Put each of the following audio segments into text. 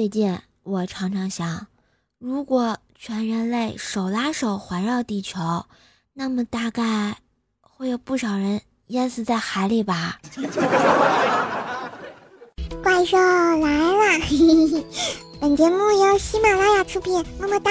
最近我常常想，如果全人类手拉手环绕地球，那么大概会有不少人淹死在海里吧。怪兽来了！本节目由喜马拉雅出品，么么哒。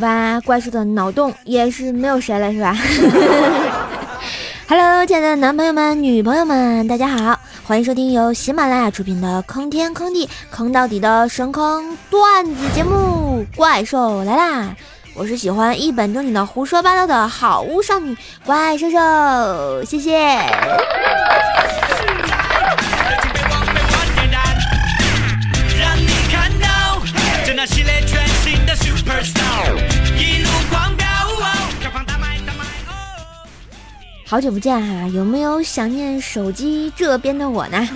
吧，怪兽的脑洞也是没有谁了，是吧？Hello，亲爱的男朋友们、女朋友们，大家好，欢迎收听由喜马拉雅出品的坑天坑地坑到底的神坑段子节目《怪兽来啦》。我是喜欢一本正经的胡说八道的好物少女怪兽兽，谢谢。好久不见哈，有没有想念手机这边的我呢？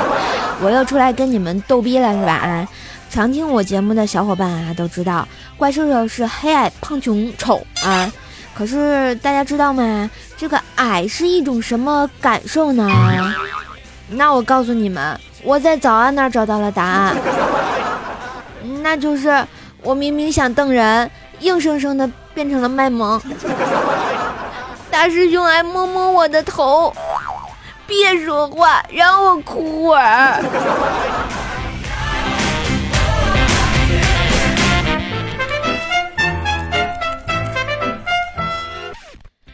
我又出来跟你们逗逼了是吧？啊，常听我节目的小伙伴啊都知道，怪兽兽是黑矮胖穷丑啊。可是大家知道吗？这个矮是一种什么感受呢？那我告诉你们，我在早安那儿找到了答案，那就是我明明想瞪人，硬生生的变成了卖萌。大师兄来摸摸我的头，别说话，让我哭会儿。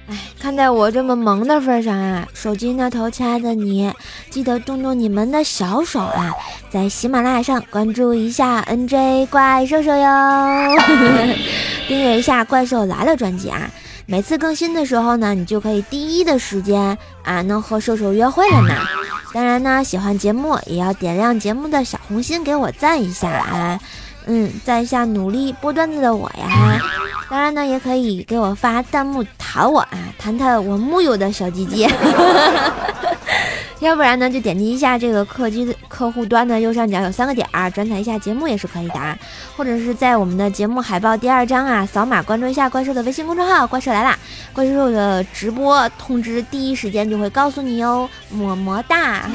哎，看在我这么萌的份上啊，手机那头亲爱的你，记得动动你们的小手啊，在喜马拉雅上关注一下 NJ 怪兽兽哟，订阅一下《怪兽来了》专辑啊。每次更新的时候呢，你就可以第一的时间啊，能和兽兽约会了呢。当然呢，喜欢节目也要点亮节目的小红心，给我赞一下啊。嗯，赞一下努力播段子的我呀。当然呢，也可以给我发弹幕弹我啊，弹弹我木有的小鸡鸡。要不然呢，就点击一下这个客机的客户端的右上角有三个点儿，转载一下节目也是可以的啊，或者是在我们的节目海报第二张啊，扫码关注一下怪兽的微信公众号“怪兽来啦”，怪兽的直播通知第一时间就会告诉你哦，么么哒。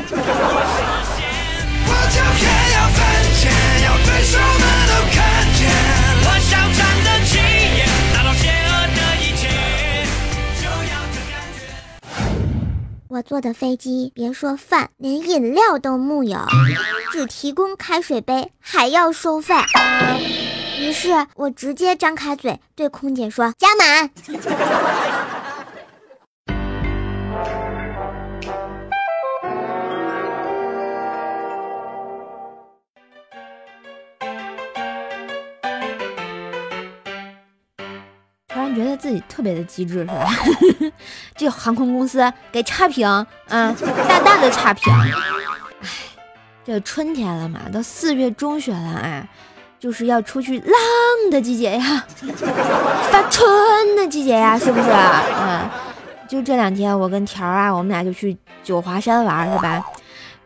我坐的飞机，别说饭，连饮料都木有，只提供开水杯，还要收费。于是我直接张开嘴对空姐说：“加满。”觉得自己特别的机智，是吧？这航空公司给差评啊，大大的差评。哎，这春天了嘛，都四月中旬了，哎，就是要出去浪的季节呀，发春的季节呀，是不是？嗯，就这两天，我跟条啊，我们俩就去九华山玩，是吧？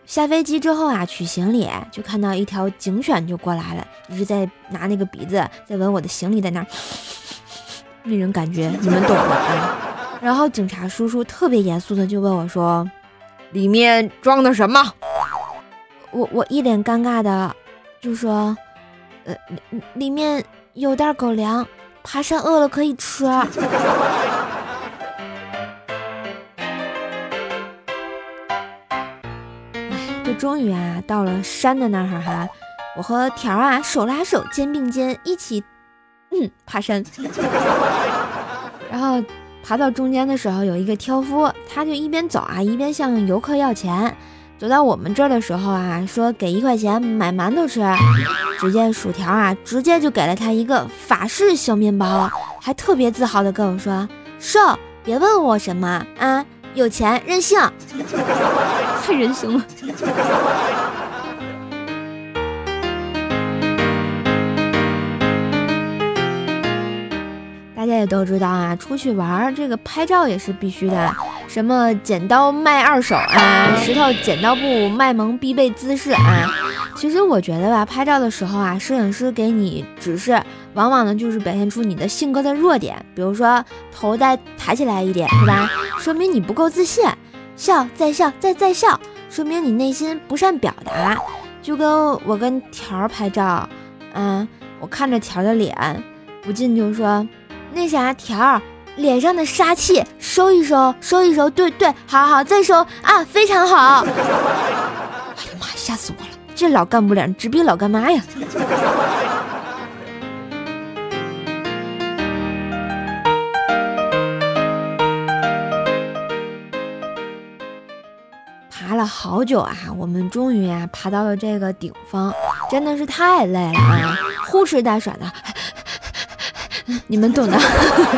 下飞机之后啊，取行李，就看到一条警犬就过来了，一直在拿那个鼻子在闻我的行李，在那。那种感觉，你们懂的啊。然后警察叔叔特别严肃的就问我说：“里面装的什么？”我我一脸尴尬的就说：“呃，里面有袋狗粮，爬山饿了可以吃。”哎，就终于啊到了山的那儿哈，我和条啊手拉手，肩并肩一起。嗯，爬山，然后爬到中间的时候，有一个挑夫，他就一边走啊，一边向游客要钱。走到我们这儿的时候啊，说给一块钱买馒头吃。只见薯条啊，直接就给了他一个法式小面包，还特别自豪的跟我说：“瘦，别问我什么啊，有钱任性，太任性了。”大家也都知道啊，出去玩这个拍照也是必须的。什么剪刀卖二手啊，石头剪刀布卖萌必备姿势啊。其实我觉得吧，拍照的时候啊，摄影师给你指示，往往呢就是表现出你的性格的弱点，比如说头再抬起来一点，是吧？说明你不够自信。笑再笑再再笑，说明你内心不善表达。就跟我跟条儿拍照，嗯，我看着条儿的脸，不禁就说：“那啥，条儿脸上的杀气收一收，收一收。”对对，好好再收啊，非常好。哎呀妈呀，吓死我了！这老干部脸直逼老干妈呀！爬了好久啊，我们终于啊爬到了这个顶峰，真的是太累了啊，呼哧带喘的，你们懂的。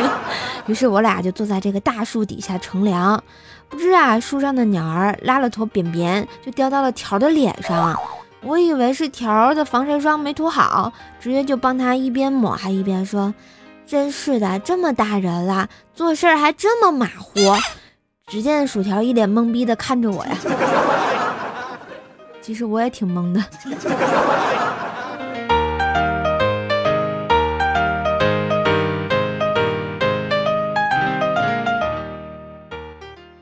于是我俩就坐在这个大树底下乘凉，不知啊树上的鸟儿拉了坨便便就掉到了条的脸上。我以为是条的防晒霜没涂好，直接就帮他一边抹还一边说：“真是的，这么大人了，做事还这么马虎。”只见薯条一脸懵逼的看着我呀，其实我也挺懵的。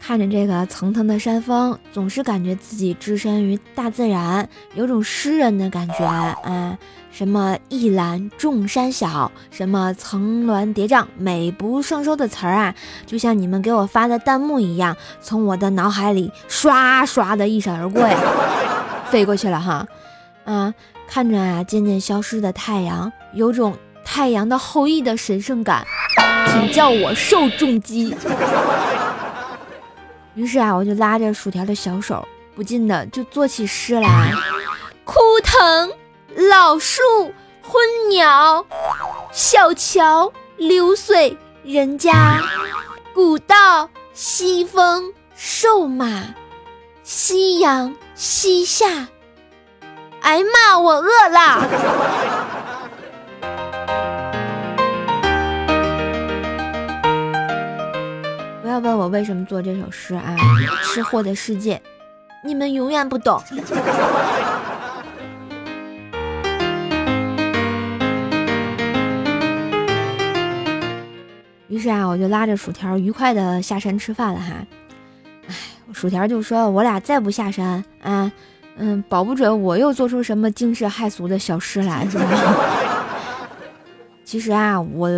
看着这个层层的山峰，总是感觉自己置身于大自然，有种诗人的感觉。嗯，什么一览众山小，什么层峦叠嶂，美不胜收的词儿啊，就像你们给我发的弹幕一样，从我的脑海里刷刷的一闪而过呀，飞过去了哈。嗯，看着啊渐渐消失的太阳，有种太阳的后裔的神圣感，请叫我受重击。于是啊，我就拉着薯条的小手，不禁的就做起诗来：枯藤老树昏鸟，小桥流水人家，古道西风瘦马，夕阳西下。哎妈，我饿了。要问我为什么做这首诗啊？吃货的世界，你们永远不懂。于是啊，我就拉着薯条愉快的下山吃饭了哈。哎，薯条就说：“我俩再不下山啊，嗯，保不准我又做出什么惊世骇俗的小诗来，是吧？” 其实啊，我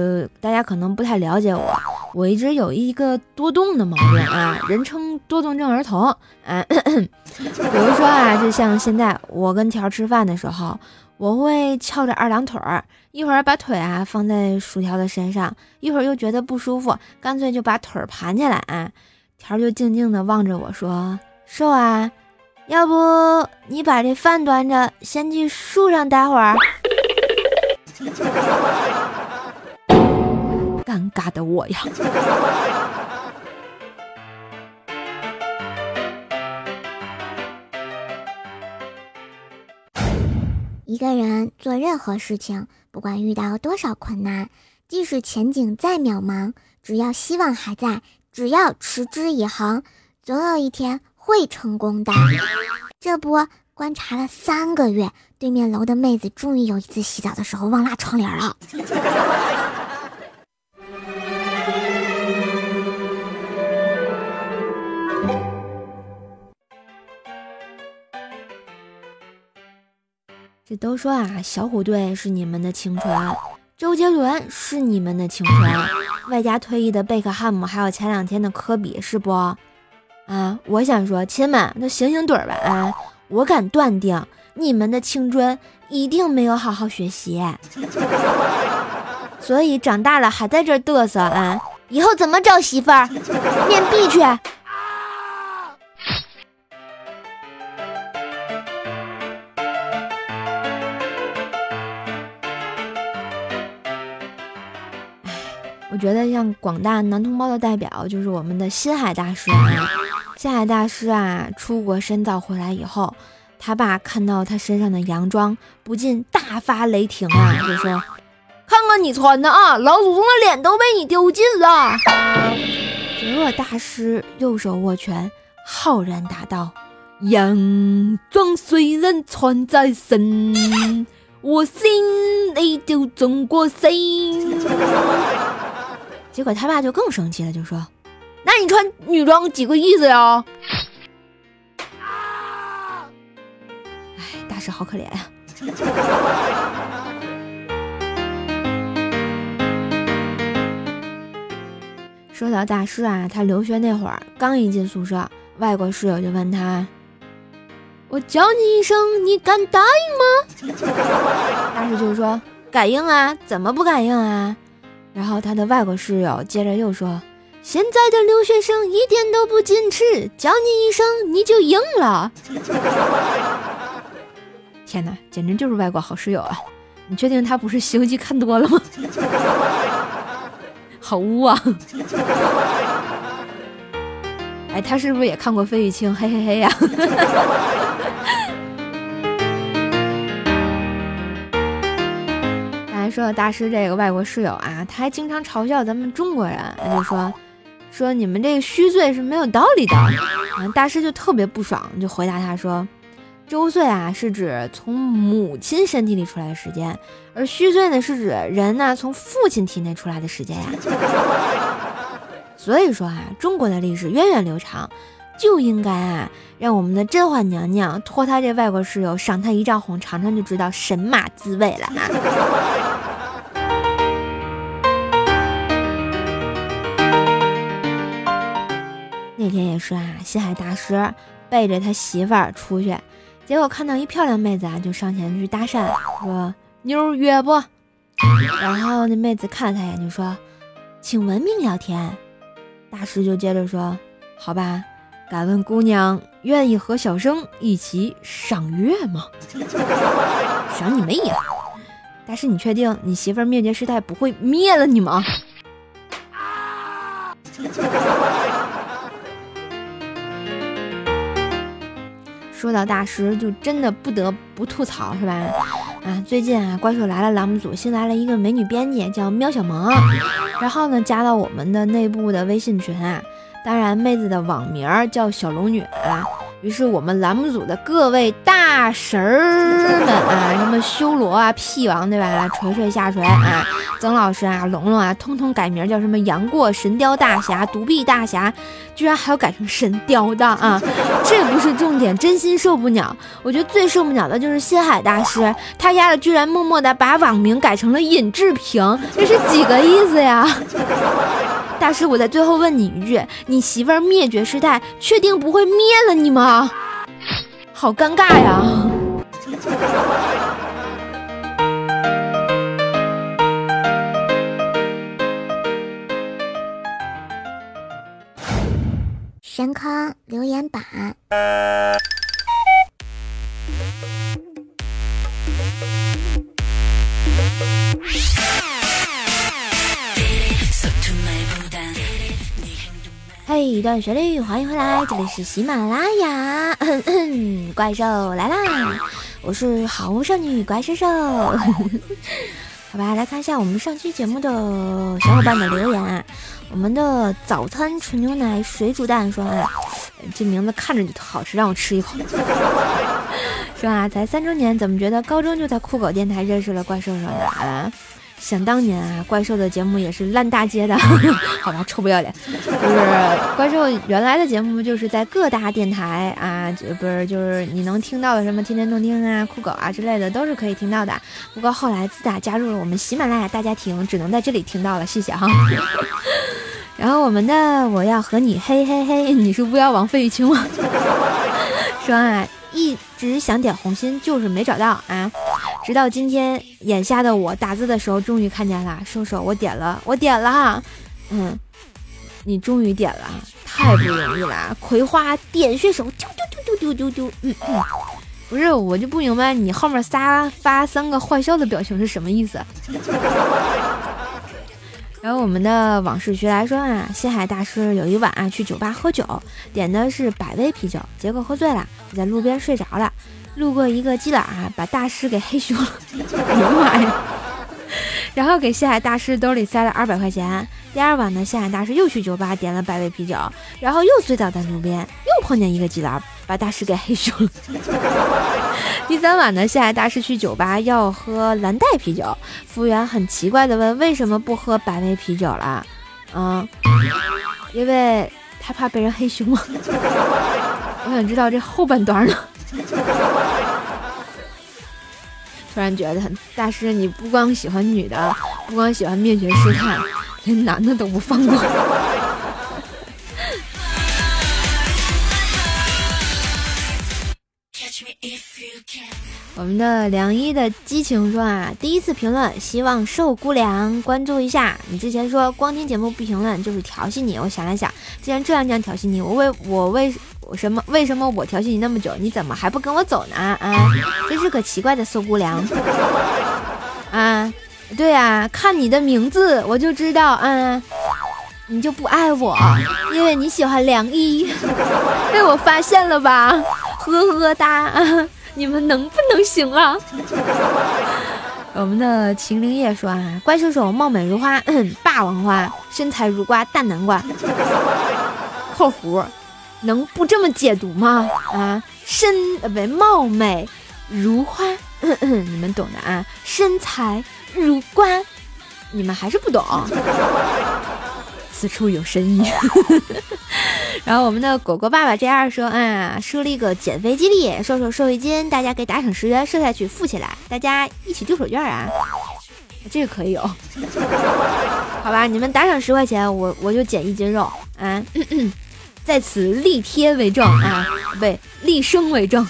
大家可能不太了解我。我一直有一个多动的毛病啊，人称多动症儿童啊。比如说啊，就像现在我跟条吃饭的时候，我会翘着二郎腿儿，一会儿把腿啊放在薯条的身上，一会儿又觉得不舒服，干脆就把腿儿盘起来啊。条就静静的望着我说：“瘦啊，要不你把这饭端着，先去树上待会儿。” 尴尬的我呀！一个人做任何事情，不管遇到多少困难，即使前景再渺茫，只要希望还在，只要持之以恒，总有一天会成功的。这不，观察了三个月，对面楼的妹子终于有一次洗澡的时候忘拉窗帘了。这都说啊，小虎队是你们的青春，周杰伦是你们的青春，外加退役的贝克汉姆，还有前两天的科比，是不？啊，我想说，亲们，都醒醒盹吧！啊，我敢断定，你们的青春一定没有好好学习，所以长大了还在这嘚瑟啊！以后怎么找媳妇儿？面壁去！我觉得像广大男同胞的代表就是我们的新海大师啊，新海大师啊，出国深造回来以后，他爸看到他身上的洋装，不禁大发雷霆啊，就说：“看看你穿的啊，老祖宗的脸都被你丢尽了。结果大师右手握拳，浩然答道：“洋装虽然穿在身，我心里就中过心。”结果他爸就更生气了，就说：“那你穿女装几个意思呀？”哎，大师好可怜呀。说到大师啊，他留学那会儿刚一进宿舍，外国室友就问他：“我叫你一声，你敢答应吗？” 大师就说：“感应啊，怎么不感应啊？”然后他的外国室友接着又说：“现在的留学生一点都不矜持，叫你一声你就应了。”天哪，简直就是外国好室友啊！你确定他不是《西游记》看多了吗？好污啊！哎，他是不是也看过费玉清？嘿嘿嘿呀！说到大师这个外国室友啊，他还经常嘲笑咱们中国人，他就说说你们这个虚岁是没有道理的。啊大师就特别不爽，就回答他说。周岁啊，是指从母亲身体里出来的时间，而虚岁呢，是指人呢从父亲体内出来的时间呀。所以说啊，中国的历史源远流长，就应该啊，让我们的甄嬛娘娘托他这外国室友赏他一丈红，尝尝就知道神马滋味了啊。那天也是啊，西海大师背着他媳妇儿出去。结果看到一漂亮妹子啊，就上前去搭讪，说：“妞儿约不？”然后那妹子看了他一眼，就说：“请文明聊天。”大师就接着说：“好吧，敢问姑娘愿意和小生一起赏月吗？”“赏你妹呀！”大师，你确定你媳妇儿灭绝师太不会灭了你吗？说到大师，就真的不得不吐槽，是吧？啊，最近啊，怪兽来了栏目组新来了一个美女编辑，叫喵小萌，然后呢，加到我们的内部的微信群啊。当然，妹子的网名叫小龙女啊。于是我们栏目组的各位大神儿们啊，什么修罗啊、屁王对吧？锤锤下锤啊，曾老师啊、龙龙啊，通通改名叫什么杨过、神雕大侠、独臂大侠，居然还要改成神雕的啊！这不是重点，真心受不了。我觉得最受不了的就是心海大师，他丫的居然默默的把网名改成了尹志平，这是几个意思呀？大师，我在最后问你一句：你媳妇儿灭绝师太，确定不会灭了你吗？好尴尬呀！神坑留言板。嘿，一段旋律，欢迎回来，这里是喜马拉雅，怪兽来啦！我是好物少女怪兽兽，好吧，来看一下我们上期节目的小伙伴的留言啊。我们的早餐纯牛奶水煮蛋说啊，这名字看着就好吃，让我吃一口。是吧，才三周年，怎么觉得高中就在酷狗电台认识了怪兽兽呢？啊？想当年啊，怪兽的节目也是烂大街的 好吧，臭不要脸。就是怪兽原来的节目，就是在各大电台啊，就不是就是你能听到的什么天天动听啊、酷狗啊之类的，都是可以听到的。不过后来自打加入了我们喜马拉雅大家庭，只能在这里听到了，谢谢哈。然后我们的我要和你嘿嘿嘿，你是巫妖王费玉清吗？说啊，一直想点红心，就是没找到啊。直到今天，眼下的我打字的时候终于看见了，瘦瘦，我点了，我点了，嗯，你终于点了，太不容易了，葵花点穴手，丢丢丢丢丢丢丢，嗯嗯，不是，我就不明白你后面仨发三个坏笑的表情是什么意思。然后我们的往事徐来说啊，西海大师有一晚啊去酒吧喝酒，点的是百威啤酒，结果喝醉了，在路边睡着了。路过一个基佬啊，把大师给嘿咻了！哎呀妈呀！然后给下海大师兜里塞了二百块钱。第二晚呢，下海大师又去酒吧点了百威啤酒，然后又醉倒在路边，又碰见一个基佬，把大师给黑凶了。第三晚呢，下海大师去酒吧要喝蓝带啤酒，服务员很奇怪的问：“为什么不喝百威啤酒了？”嗯，因为他怕被人黑凶啊。我想知道这后半段呢。突然觉得大师，你不光喜欢女的，不光喜欢灭绝师太，连男的都不放过。Catch me if you can. 我们的梁一的激情说啊，第一次评论，希望受姑娘关注一下。你之前说光听节目不评论就是调戏你，我想了想，既然这样这样调戏你，我为我为什么为什么我调戏你那么久，你怎么还不跟我走呢？啊，真是个奇怪的受姑娘。啊，对呀，看你的名字我就知道，嗯，你就不爱我，因为你喜欢梁一，被我发现了吧？呵呵哒。你们能不能行啊？我们的秦灵叶说啊，怪兽手貌美如花，霸王花，身材如瓜，大南瓜。括弧，能不这么解读吗？啊，身呃不貌美如花，你们懂的啊。身材如瓜，你们还是不懂。此处有深意。然后我们的果果爸爸这样说啊，设立个减肥激励，瘦瘦瘦一斤，大家给打赏十元，瘦下去富起来，大家一起丢手绢啊，这个可以有，好吧？你们打赏十块钱，我我就减一斤肉啊，在此立贴为证啊，不，立声为证。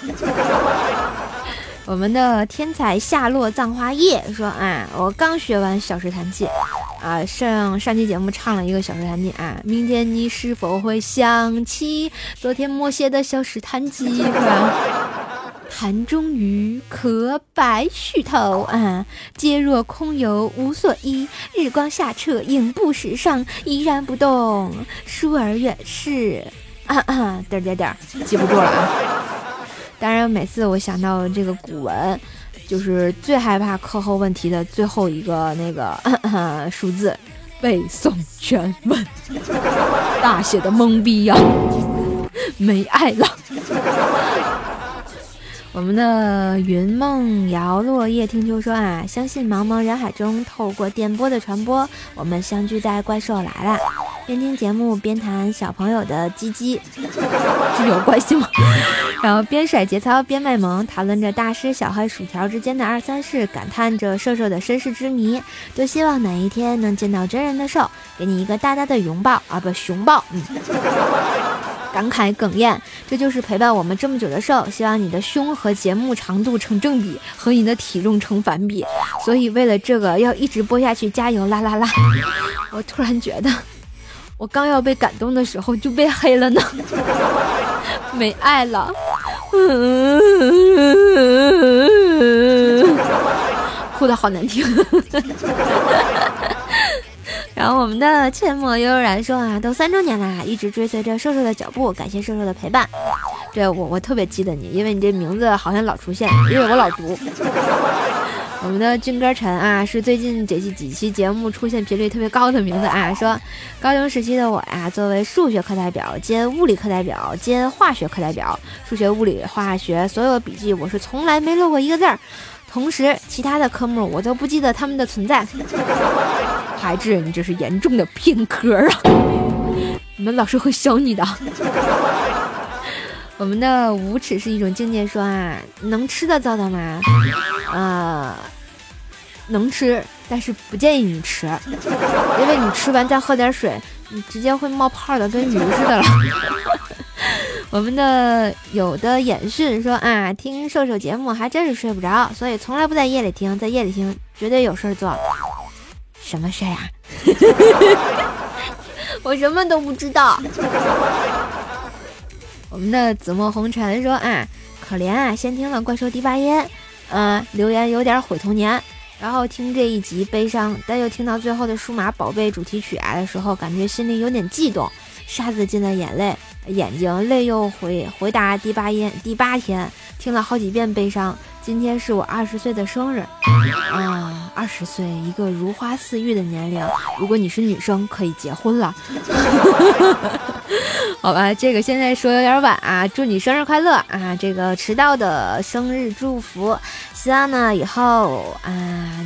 我们的天才夏落葬花叶说啊，我刚学完小石弹记。啊，上上期节目唱了一个小石弹记啊，明天你是否会想起昨天默写的小石弹记是吧？潭中鱼，可白须头啊，皆若空游无所依。日光下澈，影不时上，依然不动，疏而远逝。啊啊，点点点，记不住了啊。当然，每次我想到这个古文。就是最害怕课后问题的最后一个那个 数字，背诵全文，大写的懵逼呀，没爱了。我们的云梦摇落叶听秋说啊，相信茫茫人海中，透过电波的传播，我们相聚在怪兽来了。边听节目边谈小朋友的鸡鸡，这有关系吗？然后边甩节操边卖萌，讨论着大师小黑薯条之间的二三事，感叹着瘦瘦的身世之谜。多希望哪一天能见到真人的瘦，给你一个大大的拥抱啊，不熊抱。嗯，感慨哽咽，这就是陪伴我们这么久的瘦。希望你的胸和节目长度成正比，和你的体重成反比。所以为了这个要一直播下去，加油啦啦啦！我突然觉得。我刚要被感动的时候就被黑了呢，没爱了，哭的好难听。然后我们的阡陌悠悠然说啊，都三周年了，一直追随着瘦瘦的脚步，感谢瘦瘦的陪伴。对我我特别记得你，因为你这名字好像老出现，因为我老读。我们的军歌陈啊，是最近这几几期节目出现频率特别高的名字啊。说高中时期的我呀，作为数学课代表兼物理课代表兼化学课代表，数学、物理、化学所有笔记我是从来没漏过一个字儿。同时，其他的科目我都不记得他们的存在。孩子，你这是严重的偏科啊！你们老师会削你的。我们的无耻是一种境界，说啊，能吃的糟蹋吗？啊，能吃，但是不建议你吃，因为你吃完再喝点水，你直接会冒泡的，跟鱼似的了。我们的有的演训说啊，听瘦瘦节目还真是睡不着，所以从来不在夜里听，在夜里听绝对有事儿做。什么事儿啊？我什么都不知道。我们的紫墨红尘说啊，可怜啊，先听了怪兽第八音，嗯，留言有点毁童年，然后听这一集悲伤，但又听到最后的数码宝贝主题曲啊的时候，感觉心里有点悸动，沙子进了眼泪，眼睛泪又回回答第八音第八天，听了好几遍悲伤，今天是我二十岁的生日，啊。二十岁，一个如花似玉的年龄。如果你是女生，可以结婚了。好吧，这个现在说有点晚啊，祝你生日快乐啊！这个迟到的生日祝福，希望呢以后啊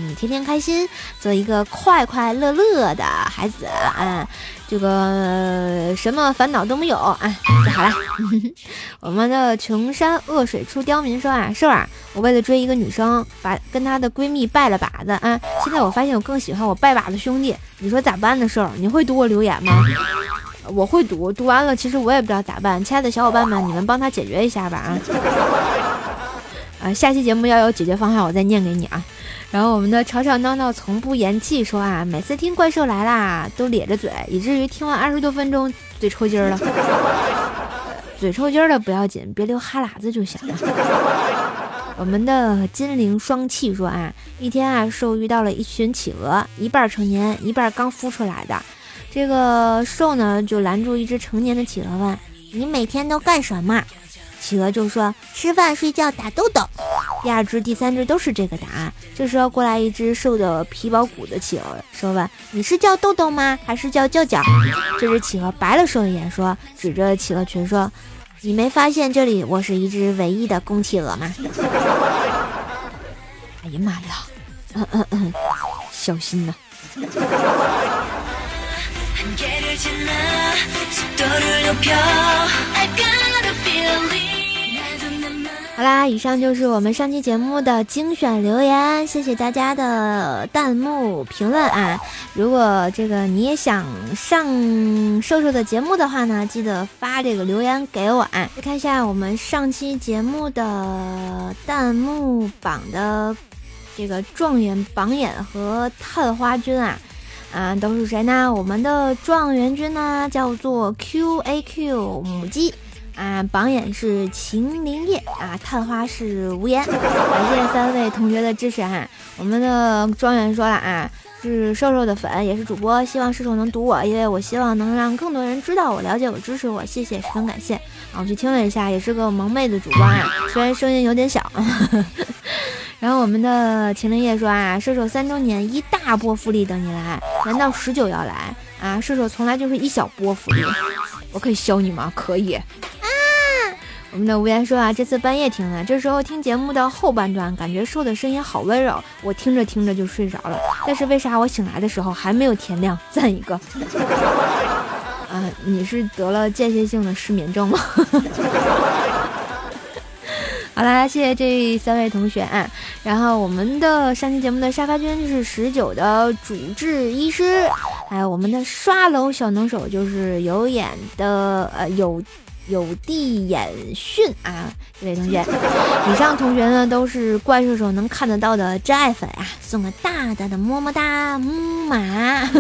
你天天开心，做一个快快乐乐的孩子啊。这个什么烦恼都没有啊，就好了。我们的穷山恶水出刁民说啊，是吧？我为了追一个女生，把跟她的闺蜜拜了把子啊。现在我发现我更喜欢我拜把子兄弟，你说咋办的事儿？你会读我留言吗？我会读，读完了其实我也不知道咋办。亲爱的小伙伴们，你们帮他解决一下吧啊！啊，下期节目要有解决方案，我再念给你啊。然后我们的吵吵闹闹从不言弃说啊，每次听怪兽来啦都咧着嘴，以至于听完二十多分钟嘴抽筋了。嘴抽筋了不要紧，别流哈喇子就行了。我们的金灵双气说啊，一天啊兽遇到了一群企鹅，一半成年，一半刚孵出来的。这个兽呢就拦住一只成年的企鹅问：“你每天都干什么？”企鹅就说：“吃饭、睡觉、打豆豆。”第二只、第三只都是这个答案。这时候过来一只瘦的皮包骨的企鹅，说问：“你是叫豆豆吗？还是叫叫叫？”这只企鹅白了瘦一眼，说：“指着企鹅群说，你没发现这里我是一只唯一的公企鹅吗？”哎呀妈呀！嗯嗯嗯，小心呐！好啦，以上就是我们上期节目的精选留言，谢谢大家的弹幕评论啊！如果这个你也想上瘦瘦的节目的话呢，记得发这个留言给我啊！看一下我们上期节目的弹幕榜的这个状元榜眼和探花君啊，啊都是谁呢？我们的状元君呢叫做 Q A Q 母鸡。啊，榜眼是秦林叶啊，探花是无言。感谢三位同学的支持哈。我们的庄园说了啊，是瘦瘦的粉，也是主播，希望瘦瘦能读我，因为我希望能让更多人知道我、了解我、支持我，谢谢，十分感谢。啊，我去听了一下，也是个萌妹的主播啊，虽然声音有点小。然后我们的秦林叶说啊，瘦瘦三周年一大波福利等你来，难道十九要来啊？瘦瘦从来就是一小波福利，我可以削你吗？可以。我们的无言说啊，这次半夜听的，这时候听节目的后半段，感觉瘦的声音好温柔，我听着听着就睡着了。但是为啥我醒来的时候还没有天亮？赞一个！啊，你是得了间歇性的失眠症吗？好啦，谢谢这三位同学啊。然后我们的上期节目的沙发君是十九的主治医师，还有我们的刷楼小能手就是有眼的呃有。有地眼训啊，这位同学，以上同学呢都是怪兽手能看得到的真爱粉啊，送个大大的么么哒，木马。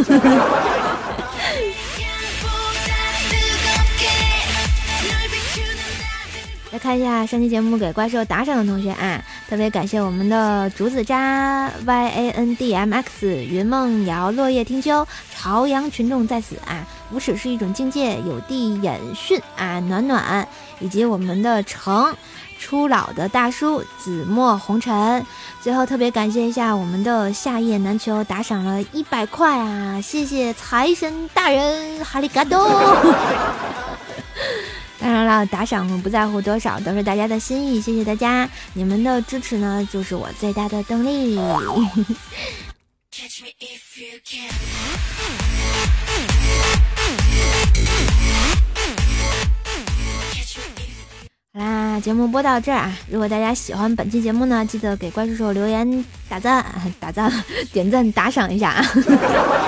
来看一下上期节目给怪兽打赏的同学啊，特别感谢我们的竹子渣 Y A N D M X 云梦瑶落叶听秋朝阳群众在此啊，无耻是一种境界有地演训啊暖暖，以及我们的成初老的大叔紫墨红尘，最后特别感谢一下我们的夏夜难求打赏了一百块啊，谢谢财神大人哈利嘎多。当然了，打赏不在乎多少，都是大家的心意，谢谢大家，你们的支持呢，就是我最大的动力。Catch me if you can. 好啦，节目播到这儿啊！如果大家喜欢本期节目呢，记得给怪兽手留言、打赞、打赞、点赞、打赏一下啊！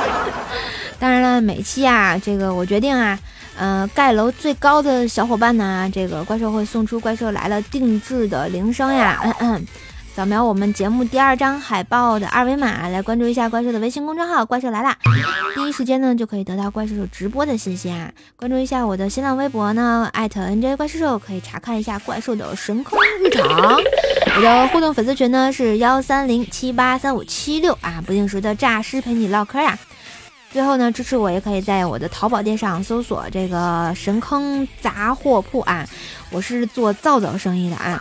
当然了，每期啊，这个我决定啊。嗯，盖楼最高的小伙伴呢，这个怪兽会送出怪兽来了定制的铃声呀。嗯嗯，扫描我们节目第二张海报的二维码来关注一下怪兽的微信公众号“怪兽来啦”，第一时间呢就可以得到怪兽手直播的信息啊。关注一下我的新浪微博呢，艾特 NJ 怪兽兽，可以查看一下怪兽的神坑日常。我的互动粉丝群呢是幺三零七八三五七六啊，不定时的诈尸陪你唠嗑呀。最后呢，支持我也可以在我的淘宝店上搜索这个神坑杂货铺啊，我是做皂皂生意的啊，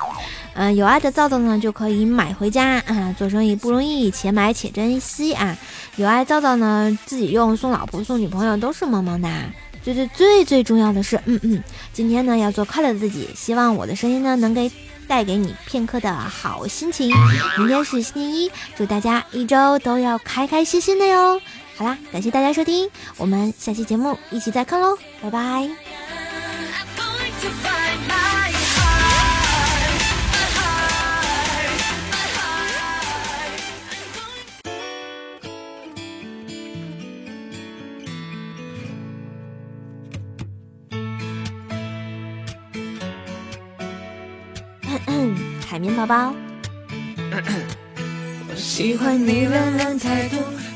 嗯，有爱的皂皂呢就可以买回家啊，做生意不容易，且买且珍惜啊，有爱皂皂呢自己用，送老婆送女朋友都是萌萌哒。最最最最重要的是，嗯嗯，今天呢要做快乐的自己，希望我的声音呢能给带给你片刻的好心情。明天是星期一，祝大家一周都要开开心心的哟。好啦，感谢大家收听，我们下期节目一起再看喽，拜拜。海绵宝宝。我喜欢你冷冷态度，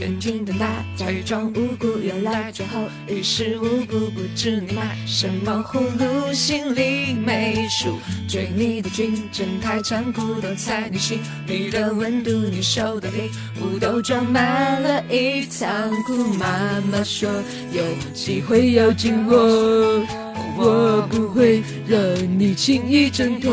远近的那假装无辜，原来最后于事无补。不知你买什么葫芦，心里没数。追你的军阵太残酷，都猜你心里的温度。你收的礼物都装满了一仓库。妈妈说有机会要紧握，我不会让你轻易挣脱。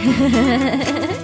呵呵呵呵呵呵。